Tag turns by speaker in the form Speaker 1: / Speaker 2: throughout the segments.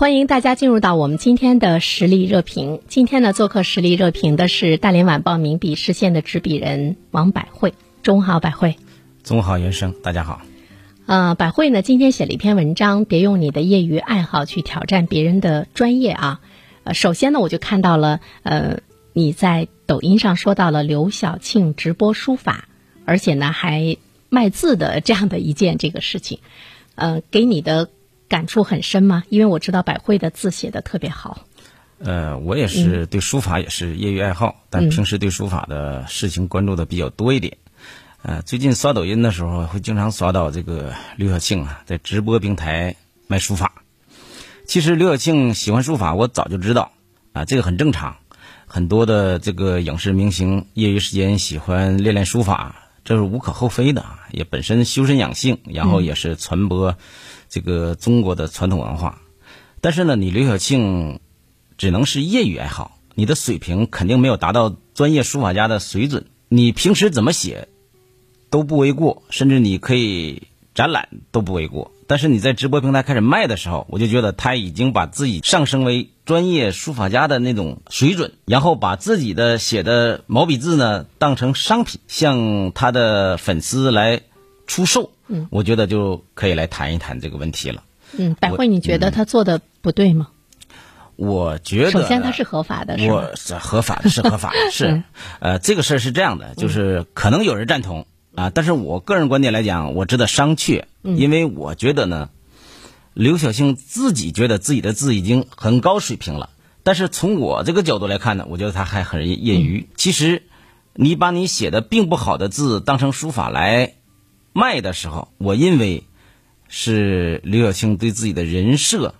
Speaker 1: 欢迎大家进入到我们今天的实力热评。今天呢，做客实力热评的是大连晚报名笔视线的执笔人王百惠。中午好，百惠。
Speaker 2: 中午好，袁生，大家好。
Speaker 1: 呃，百惠呢，今天写了一篇文章，别用你的业余爱好去挑战别人的专业啊。呃，首先呢，我就看到了，呃，你在抖音上说到了刘晓庆直播书法，而且呢还卖字的这样的一件这个事情，呃，给你的。感触很深吗？因为我知道百惠的字写的特别好。
Speaker 2: 呃，我也是对书法也是业余爱好，但平时对书法的事情关注的比较多一点。呃，最近刷抖音的时候，会经常刷到这个刘晓庆啊，在直播平台卖书法。其实刘晓庆喜欢书法，我早就知道啊，这个很正常。很多的这个影视明星业余时间喜欢练练书法，这是无可厚非的，也本身修身养性，然后也是传播。这个中国的传统文化，但是呢，你刘晓庆只能是业余爱好，你的水平肯定没有达到专业书法家的水准。你平时怎么写都不为过，甚至你可以展览都不为过。但是你在直播平台开始卖的时候，我就觉得他已经把自己上升为专业书法家的那种水准，然后把自己的写的毛笔字呢当成商品，向他的粉丝来出售。嗯，我觉得就可以来谈一谈这个问题了。
Speaker 1: 嗯，百惠，你觉得他做的不对吗？
Speaker 2: 我觉得，
Speaker 1: 首先他是合法的，
Speaker 2: 我是合法的，是合法的，是。呃，这个事儿是这样的，就是可能有人赞同啊，但是我个人观点来讲，我值得商榷，因为我觉得呢，刘晓庆自己觉得自己的字已经很高水平了，但是从我这个角度来看呢，我觉得他还很业余。其实，你把你写的并不好的字当成书法来。卖的时候，我认为是刘晓庆对自己的人设，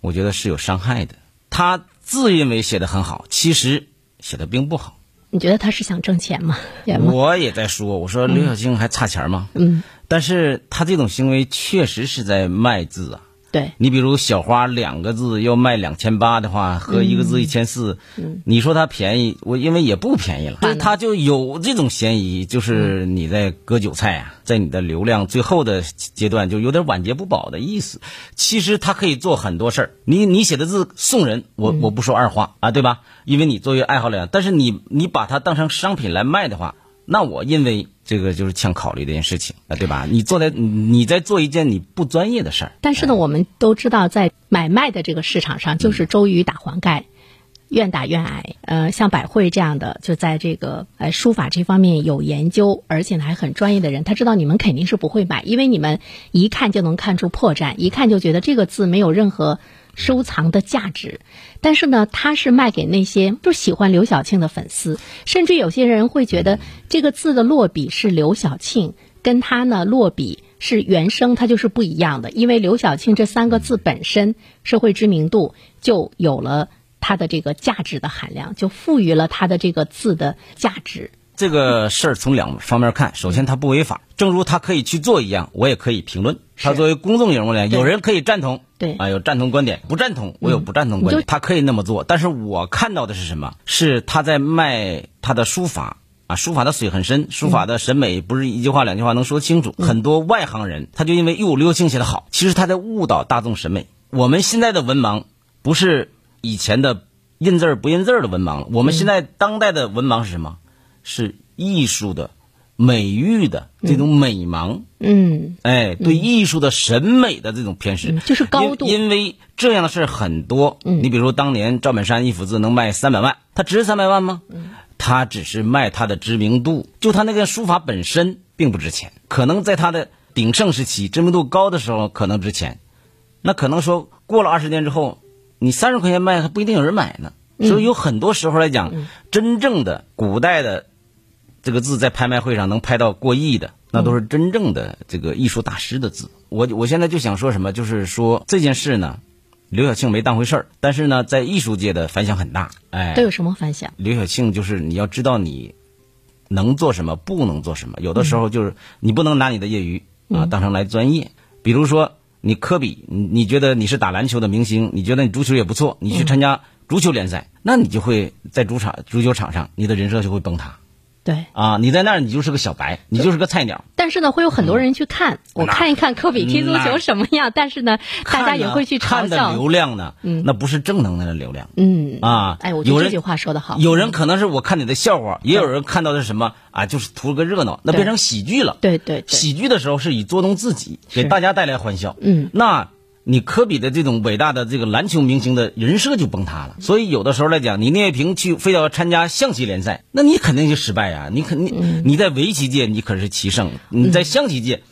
Speaker 2: 我觉得是有伤害的。他自认为写的很好，其实写的并不好。
Speaker 1: 你觉得他是想挣钱吗？
Speaker 2: 我也在说，我说刘晓庆还差钱吗？
Speaker 1: 嗯。
Speaker 2: 但是他这种行为确实是在卖字啊。
Speaker 1: 对
Speaker 2: 你比如小花两个字要卖两千八的话，和一个字一千四，你说它便宜，我因为也不便宜了，所以他就有这种嫌疑，就是你在割韭菜啊，在你的流量最后的阶段就有点晚节不保的意思。其实它可以做很多事儿，你你写的字送人，我我不说二话啊，对吧？因为你作为爱好者，但是你你把它当成商品来卖的话。那我认为这个就是欠考虑的一件事情啊，对吧？你做在你在做一件你不专业的事儿。
Speaker 1: 但是呢，我们都知道，在买卖的这个市场上，就是周瑜打黄盖，愿打愿挨。呃，像百惠这样的，就在这个呃书法这方面有研究，而且呢还很专业的人，他知道你们肯定是不会买，因为你们一看就能看出破绽，一看就觉得这个字没有任何。收藏的价值，但是呢，他是卖给那些就喜欢刘晓庆的粉丝，甚至有些人会觉得这个字的落笔是刘晓庆，跟他呢落笔是原生，它就是不一样的。因为刘晓庆这三个字本身社会知名度就有了它的这个价值的含量，就赋予了它的这个字的价值。
Speaker 2: 这个事儿从两方面看，首先他不违法，正如他可以去做一样，我也可以评论。他作为公众人物呢，有人可以赞同，
Speaker 1: 对
Speaker 2: 啊，有赞同观点，不赞同我有不赞同观点，他可以那么做。但是我看到的是什么？是他在卖他的书法啊，书法的水很深，书法的审美不是一句话两句话能说清楚。很多外行人他就因为哟刘青写的好，其实他在误导大众审美。我们现在的文盲不是以前的认字儿不认字儿的文盲了，我们现在当代的文盲是什么？是艺术的美育的这种美盲，
Speaker 1: 嗯，
Speaker 2: 哎，对艺术的审美的这种偏食，
Speaker 1: 就是高度。
Speaker 2: 因因为这样的事儿很多。
Speaker 1: 嗯。
Speaker 2: 你比如说当年赵本山一幅字能卖三百万，他值三百万吗？
Speaker 1: 嗯。
Speaker 2: 他只是卖他的知名度，就他那个书法本身并不值钱，可能在他的鼎盛时期知名度高的时候可能值钱，那可能说过了二十年之后，你三十块钱卖还不一定有人买呢。
Speaker 1: 嗯
Speaker 2: 所以有很多时候来讲，真正的古代的这个字在拍卖会上能拍到过亿的，那都是真正的这个艺术大师的字。我我现在就想说什么，就是说这件事呢，刘晓庆没当回事儿，但是呢，在艺术界的反响很大。哎，
Speaker 1: 都有什么反响？
Speaker 2: 刘晓庆就是你要知道你能做什么，不能做什么。有的时候就是你不能拿你的业余啊当成来专业。比如说你科比，你你觉得你是打篮球的明星，你觉得你足球也不错，你去参加足球联赛，那你就会在主场足球场上，你的人设就会崩塌
Speaker 1: 对，
Speaker 2: 啊！你在那儿你就是个小白，你就是个菜鸟。
Speaker 1: 但是呢，会有很多人去看，我看一看科比踢足球什么样。但是呢，大家也会去嘲
Speaker 2: 看的。流量呢，那不是正能量的流量。
Speaker 1: 嗯
Speaker 2: 啊，
Speaker 1: 哎，我觉得这句话说的好。
Speaker 2: 有人可能是我看你的笑话，也有人看到的是什么啊？就是图了个热闹，那变成喜剧了。
Speaker 1: 对对对，
Speaker 2: 喜剧的时候是以捉弄自己，给大家带来欢笑。
Speaker 1: 嗯，
Speaker 2: 那你科比的这种伟大的这个篮球明星的人设就崩塌了。所以有的时候来讲，你聂卫平去非要参加象棋联赛，那你肯定就失败呀、你肯定、
Speaker 1: 嗯
Speaker 2: 你在围棋界你可是棋圣，你在象棋界，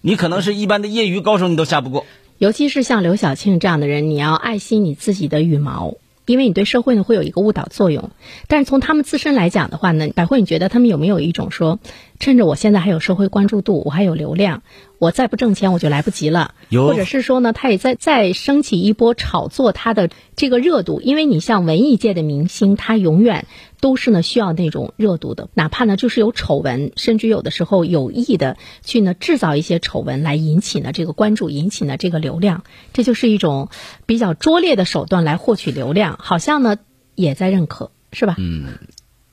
Speaker 2: 你可能是一般的业余高手你都下不过。
Speaker 1: 尤其是像刘晓庆这样的人，你要爱惜你自己的羽毛，因为你对社会呢会有一个误导作用。但是从他们自身来讲的话呢，百惠，你觉得他们有没有一种说，趁着我现在还有社会关注度，我还有流量，我再不挣钱我就来不及了，
Speaker 2: 有
Speaker 1: 或者是说呢，他也在再升起一波炒作他的这个热度，因为你像文艺界的明星，他永远都是呢需要那种热度的，哪怕呢就是有丑闻，甚至有的时候有意的去呢制造一些丑闻来引起呢这个关注，引起呢这个流量，这就是一种比较拙劣的手段来获取流量，好像呢也在认可，是吧？嗯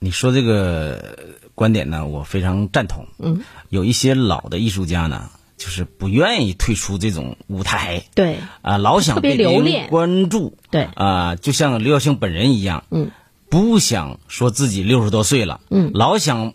Speaker 2: 你说这个观点呢，我非常赞同。
Speaker 1: 嗯，
Speaker 2: 有一些老的艺术家呢，就是不愿意退出这种舞台
Speaker 1: 对
Speaker 2: 啊，老想被别人
Speaker 1: 留恋
Speaker 2: 关注。
Speaker 1: 对，
Speaker 2: 啊，就像刘晓庆本人一样，
Speaker 1: 嗯，
Speaker 2: 不想说自己六十多岁了，
Speaker 1: 嗯
Speaker 2: 老想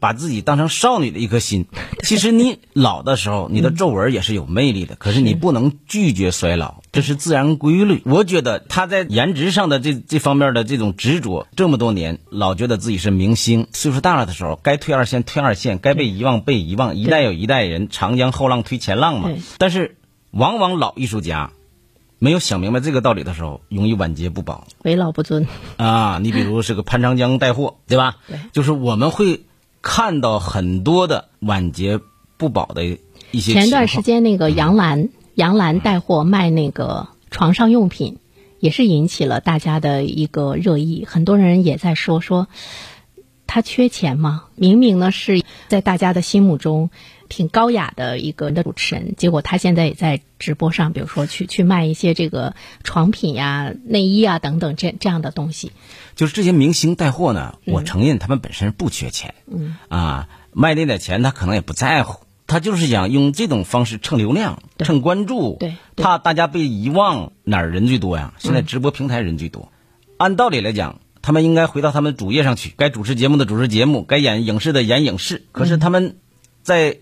Speaker 2: 把自己当成少女的一颗心。其实你老的时候，你的皱纹也是有魅力的，可是你不能拒绝衰老，这是自然规律。我觉得他在颜值上的这这方面的这种执着，这么多年老觉得自己是明星，岁数大了的时候，该退二线退二线，该被遗忘被遗忘，一代有一代人，长江后浪推前浪嘛。但是往往老艺术家。没有想明白这个道理的时候，容易晚节不保。
Speaker 1: 为老不尊，
Speaker 2: 啊，你比如是个潘长江带货，对吧？
Speaker 1: 对
Speaker 2: 就是我们会看到很多的晚节不保的一些。
Speaker 1: 前段时间那个杨澜，杨澜带货卖那个床上用品，也是引起了大家的一个热议。很多人也在说说，他缺钱吗？明明呢是在大家的心目中挺高雅的一个的主持人，结果他现在也在直播上，比如说去去卖一些这个床品呀、内衣啊等等这这样的东西。
Speaker 2: 就是这些明星带货呢，
Speaker 1: 嗯
Speaker 2: 我承认他们本身不缺钱，嗯啊，卖那点钱他可能也不在乎，他就是想用这种方式蹭流量、蹭关注，
Speaker 1: 对对
Speaker 2: 怕大家被遗忘。哪儿人最多呀？现在直播平台人最多。按道理来讲，他们应该回到他们主页上去，该主持节目的主持节目，该演影视的演影视。可是他们在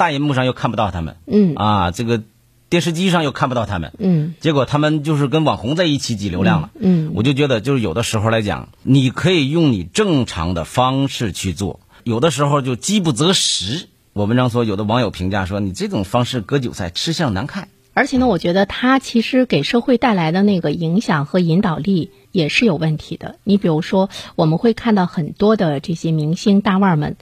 Speaker 2: 大荧幕上又看不到他们，
Speaker 1: 嗯
Speaker 2: 啊，这个电视机上又看不到他们，
Speaker 1: 嗯
Speaker 2: 结果他们就是跟网红在一起挤流量了。
Speaker 1: 嗯
Speaker 2: 我就觉得，就是有的时候来讲，你可以用你正常的方式去做，有的时候就饥不择食。我文章说，有的网友评价说，你这种方式割韭菜，吃相难看。
Speaker 1: 而且呢，我觉得他其实给社会带来的那个影响和引导力也是有问题的。你比如说，我们会看到很多的这些明星大腕儿们，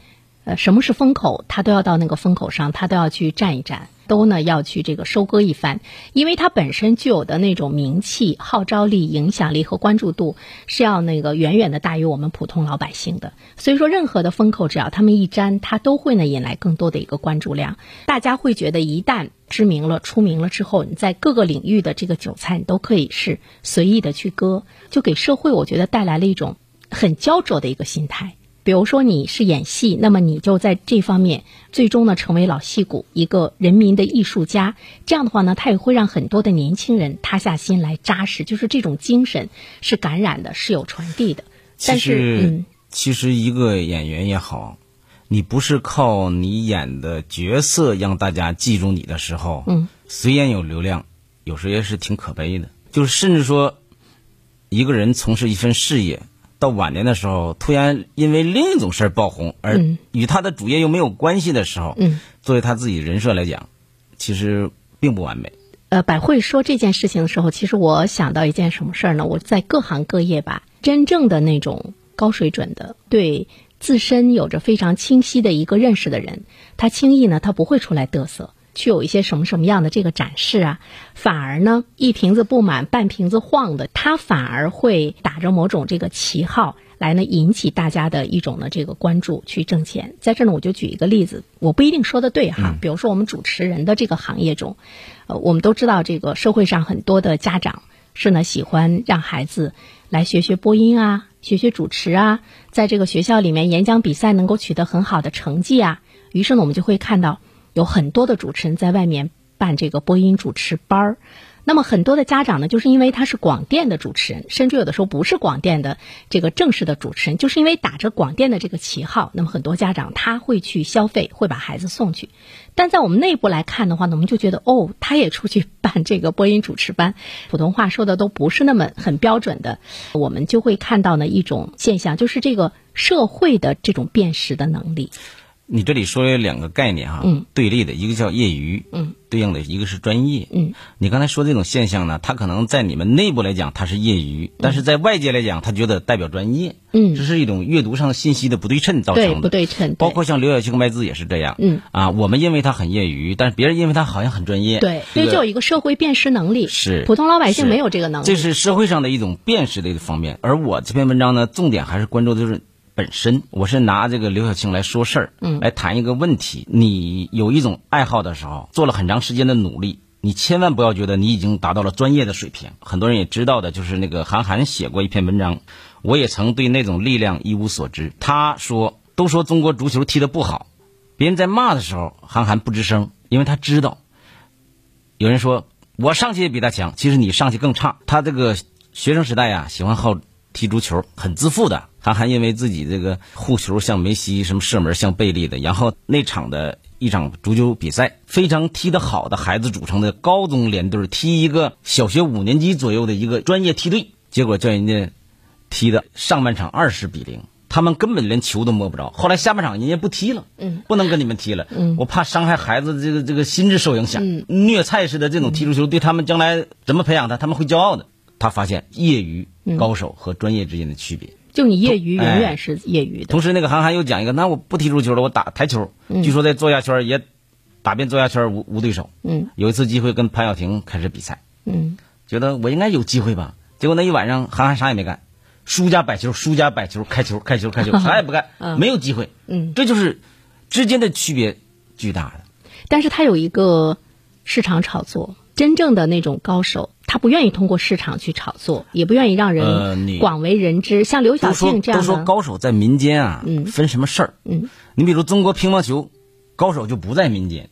Speaker 1: 呃，什么是风口，他都要到那个风口上，他都要去站一站，都呢要去这个收割一番，因为他本身具有的那种名气、号召力、影响力和关注度是要那个远远的大于我们普通老百姓的。所以说，任何的风口，只要他们一沾，它都会呢引来更多的一个关注量。大家会觉得，一旦知名了、出名了之后，你在各个领域的这个韭菜，你都可以是随意的去割，就给社会我觉得带来了一种很焦灼的一个心态。比如说你是演戏，那么你就在这方面最终呢成为老戏骨，一个人民的艺术家。这样的话呢，他也会让很多的年轻人塌下心来扎实，就是这种精神是感染的，是有传递的。但是，嗯，
Speaker 2: 其实一个演员也好，你不是靠你演的角色让大家记住你的时候，
Speaker 1: 嗯，
Speaker 2: 虽然有流量，有时也是挺可悲的。就是甚至说，一个人从事一份事业，到晚年的时候，突然因为另一种事儿爆红，而与他的主业又没有关系的时候，
Speaker 1: 嗯，
Speaker 2: 作为他自己人设来讲，其实并不完美。
Speaker 1: 呃，百惠说这件事情的时候，其实我想到一件什么事儿呢？我在各行各业吧，真正的那种高水准的，对自身有着非常清晰的一个认识的人，他轻易呢，他不会出来嘚瑟，去有一些什么什么样的这个展示啊，反而呢，一瓶子不满半瓶子晃的，他反而会打着某种这个旗号。来呢，引起大家的一种呢这个关注，去挣钱。在这呢，我就举一个例子，我不一定说的对哈。比如说，我们主持人的这个行业中，呃，我们都知道，这个社会上很多的家长是呢喜欢让孩子来学学播音啊，学学主持啊，在这个学校里面演讲比赛能够取得很好的成绩啊。于是呢，我们就会看到有很多的主持人在外面办这个播音主持班儿。那么很多的家长呢，就是因为他是广电的主持人，甚至有的时候不是广电的这个正式的主持人，就是因为打着广电的这个旗号，那么很多家长他会去消费，会把孩子送去。但在我们内部来看的话呢，我们就觉得哦，他也出去办这个播音主持班，普通话说的都不是那么很标准的，我们就会看到呢一种现象，就是这个社会的这种辨识的能力。
Speaker 2: 你这里说有两个概念哈，
Speaker 1: 嗯，
Speaker 2: 对立的一个叫业余，
Speaker 1: 嗯，
Speaker 2: 对应的一个是专业，
Speaker 1: 嗯，
Speaker 2: 你刚才说这种现象呢，它可能在你们内部来讲它是业余，但是在外界来讲，他觉得代表专业，
Speaker 1: 嗯，
Speaker 2: 这是一种阅读上信息的不对称造成的，
Speaker 1: 对不对称，
Speaker 2: 包括像刘晓庆卖字也是这样，
Speaker 1: 嗯，
Speaker 2: 啊，我们认为他很业余，但是别人认为他好像很专业，
Speaker 1: 对，所以就有一个社会辨识能力，
Speaker 2: 是。
Speaker 1: 普通老百姓没有这个能力，
Speaker 2: 这是社会上的一种辨识的一个方面，而我这篇文章呢，重点还是关注的就是。本身我是拿这个刘晓庆来说事儿，
Speaker 1: 嗯，
Speaker 2: 来谈一个问题。你有一种爱好的时候，做了很长时间的努力，你千万不要觉得你已经达到了专业的水平。很多人也知道的，就是那个韩寒写过一篇文章，我也曾对那种力量一无所知。他说，都说中国足球踢得不好，别人在骂的时候，韩寒不吱声，因为他知道。有人说我上去也比他强，其实你上去更差。他这个学生时代呀，喜欢好踢足球，很自负的。他还因为自己这个护球像梅西，什么射门像贝利的，然后那场的一场足球比赛，非常踢得好的孩子组成的高中联队，踢一个小学五年级左右的一个专业梯队，结果叫人家踢的上半场二十比零，他们根本连球都摸不着。后来下半场人家不踢了，
Speaker 1: 嗯，
Speaker 2: 不能跟你们踢了，
Speaker 1: 嗯，
Speaker 2: 我怕伤害孩子这个这个心智受影响，嗯，虐菜似的这种踢足球对他们将来怎么培养他，他们会骄傲的。他发现业余高手和专业之间的区别。
Speaker 1: 就你业余永远是业余的。
Speaker 2: 同时，那个韩寒又讲一个，那我不踢足球了，我打台球。据说在作家圈也打遍作家圈无无对手。
Speaker 1: 嗯。
Speaker 2: 有一次机会跟潘晓婷开始比赛。
Speaker 1: 嗯。
Speaker 2: 觉得我应该有机会吧？结果那一晚上韩寒啥也没干，输家摆球，输家摆球，开球，开球，开球，啥也不干，没有机会。
Speaker 1: 嗯。
Speaker 2: 这就是之间的区别巨大的。
Speaker 1: 但是他有一个市场炒作，真正的那种高手。他不愿意通过市场去炒作，也不愿意让人广为人知。像刘晓庆这样
Speaker 2: 的，都说高手在民间啊，分什么事儿？
Speaker 1: 嗯，
Speaker 2: 你比如中国乒乓球，高手就不在民间，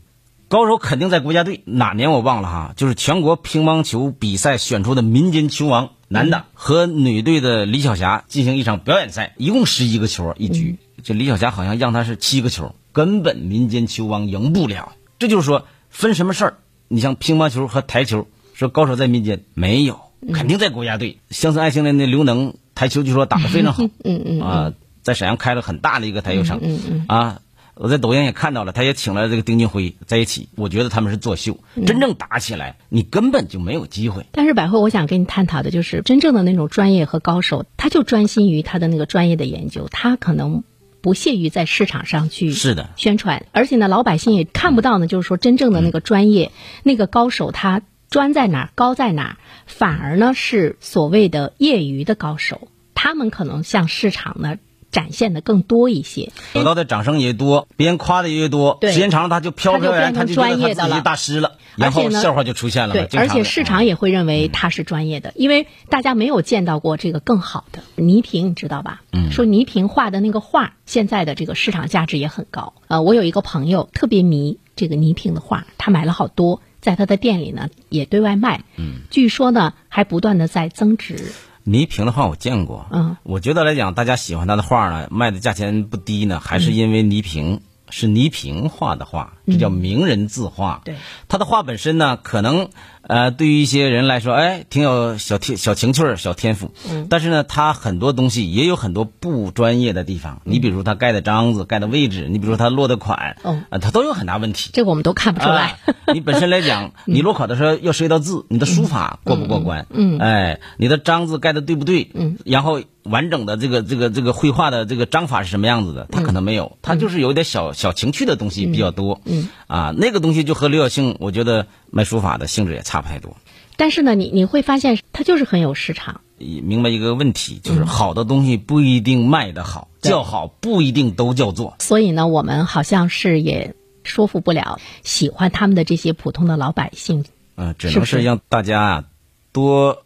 Speaker 2: 高手肯定在国家队。哪年我忘了哈，就是全国乒乓球比赛选出的民间球王，男的和女队的李晓霞进行一场表演赛，一共十一个球一局，这李晓霞好像让他是七个球，根本民间球王赢不了。这就是说分什么事儿？你像乒乓球和台球。说高手在民间没有，肯定在国家队。乡村爱情的那刘能台球据说打得非常好，
Speaker 1: 嗯嗯
Speaker 2: 啊，在沈阳开了很大的一个台球场，
Speaker 1: 嗯嗯
Speaker 2: 啊，我在抖音也看到了，他也请了这个丁俊晖在一起。我觉得他们是作秀，真正打起来你根本就没有机会。
Speaker 1: 但是百惠，我想跟你探讨的就是真正的那种专业和高手，他就专心于他的那个专业的研究，他可能不屑于在市场上去
Speaker 2: 是的
Speaker 1: 宣传，而且呢，老百姓也看不到呢，就是说真正的那个专业那个高手他。专在哪儿，高在哪儿，反而呢是所谓的业余的高手，他们可能向市场呢展现的更多一些，
Speaker 2: 得到的掌声也多，别人夸的也多，时间长了他就飘飘然，他就
Speaker 1: 专业的
Speaker 2: 了，大师了，然后笑话就出现了。
Speaker 1: 对，而且市场也会认为他是专业的，因为大家没有见到过这个更好的倪萍，你知道吧？
Speaker 2: 嗯，
Speaker 1: 说倪萍画的那个画，现在的这个市场价值也很高。呃，我有一个朋友特别迷这个倪萍的画，他买了好多。在他的店里呢，也对外卖。
Speaker 2: 嗯，
Speaker 1: 据说呢，还不断的在增值。
Speaker 2: 倪萍的画我见过，
Speaker 1: 嗯，
Speaker 2: 我觉得来讲，大家喜欢他的画呢，卖的价钱不低呢，还是因为倪萍是倪萍画的画，这叫名人字画。
Speaker 1: 对，
Speaker 2: 他的画本身呢，可能呃，对于一些人来说，哎，挺有小天小情趣儿、小天赋。嗯，但是呢，他很多东西也有很多不专业的地方。你比如他盖的章子、盖的位置，你比如他落的款，他都有很大问题。
Speaker 1: 这个我们都看不出来。
Speaker 2: 啊你本身来讲，你落款的时候要涉及到字，你的书法过不过关？
Speaker 1: 嗯
Speaker 2: 哎，你的章子盖的对不对？嗯，然后完整的这个这个这个绘画的这个章法是什么样子的？他可能没有，他就是有点小小情趣的东西比较多。嗯，啊，那个东西就和刘晓庆，我觉得卖书法的性质也差不太多。
Speaker 1: 但是呢，你你会发现它就是很有市场。
Speaker 2: 明白一个问题，就是好的东西不一定卖得好，叫好不一定都叫做。
Speaker 1: 所以呢，我们好像是也说服不了喜欢他们的这些普通的老百姓。
Speaker 2: 嗯、只能是让大家啊多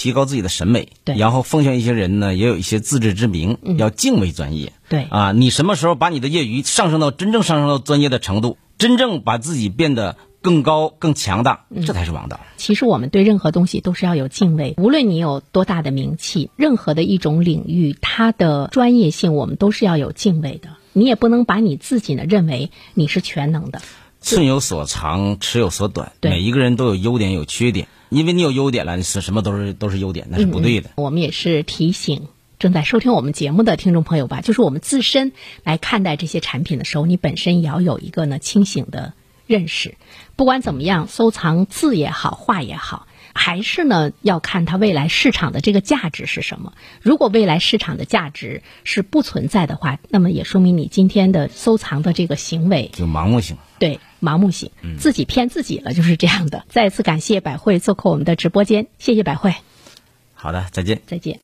Speaker 2: 提高自己的审美，
Speaker 1: 对
Speaker 2: 然后奉劝一些人呢，也有一些自知之明，要敬畏专业。
Speaker 1: 对
Speaker 2: 啊，你什么时候把你的业余上升到真正上升到专业的程度，真正把自己变得更高、更强大，这才是王道。
Speaker 1: 其实我们对任何东西都是要有敬畏，无论你有多大的名气，任何的一种领域，它的专业性我们都是要有敬畏的。你也不能把你自己呢认为你是全能的。
Speaker 2: 寸有所长，尺有所短。
Speaker 1: 对
Speaker 2: 每一个人都有优点有缺点，因为你有优点了，你是什么都是都是优点，那是不对的。
Speaker 1: 我们也是提醒正在收听我们节目的听众朋友吧，就是我们自身来看待这些产品的时候，你本身也要有一个呢清醒的认识。不管怎么样，收藏字也好，画也好。还是呢，要看它未来市场的这个价值是什么。如果未来市场的价值是不存在的话，那么也说明你今天的收藏的这个行为
Speaker 2: 就盲目性。
Speaker 1: 对盲目性，自己骗自己了，就是这样的。再次感谢百惠做客我们的直播间，谢谢百惠，
Speaker 2: 好的，再见。
Speaker 1: 再见。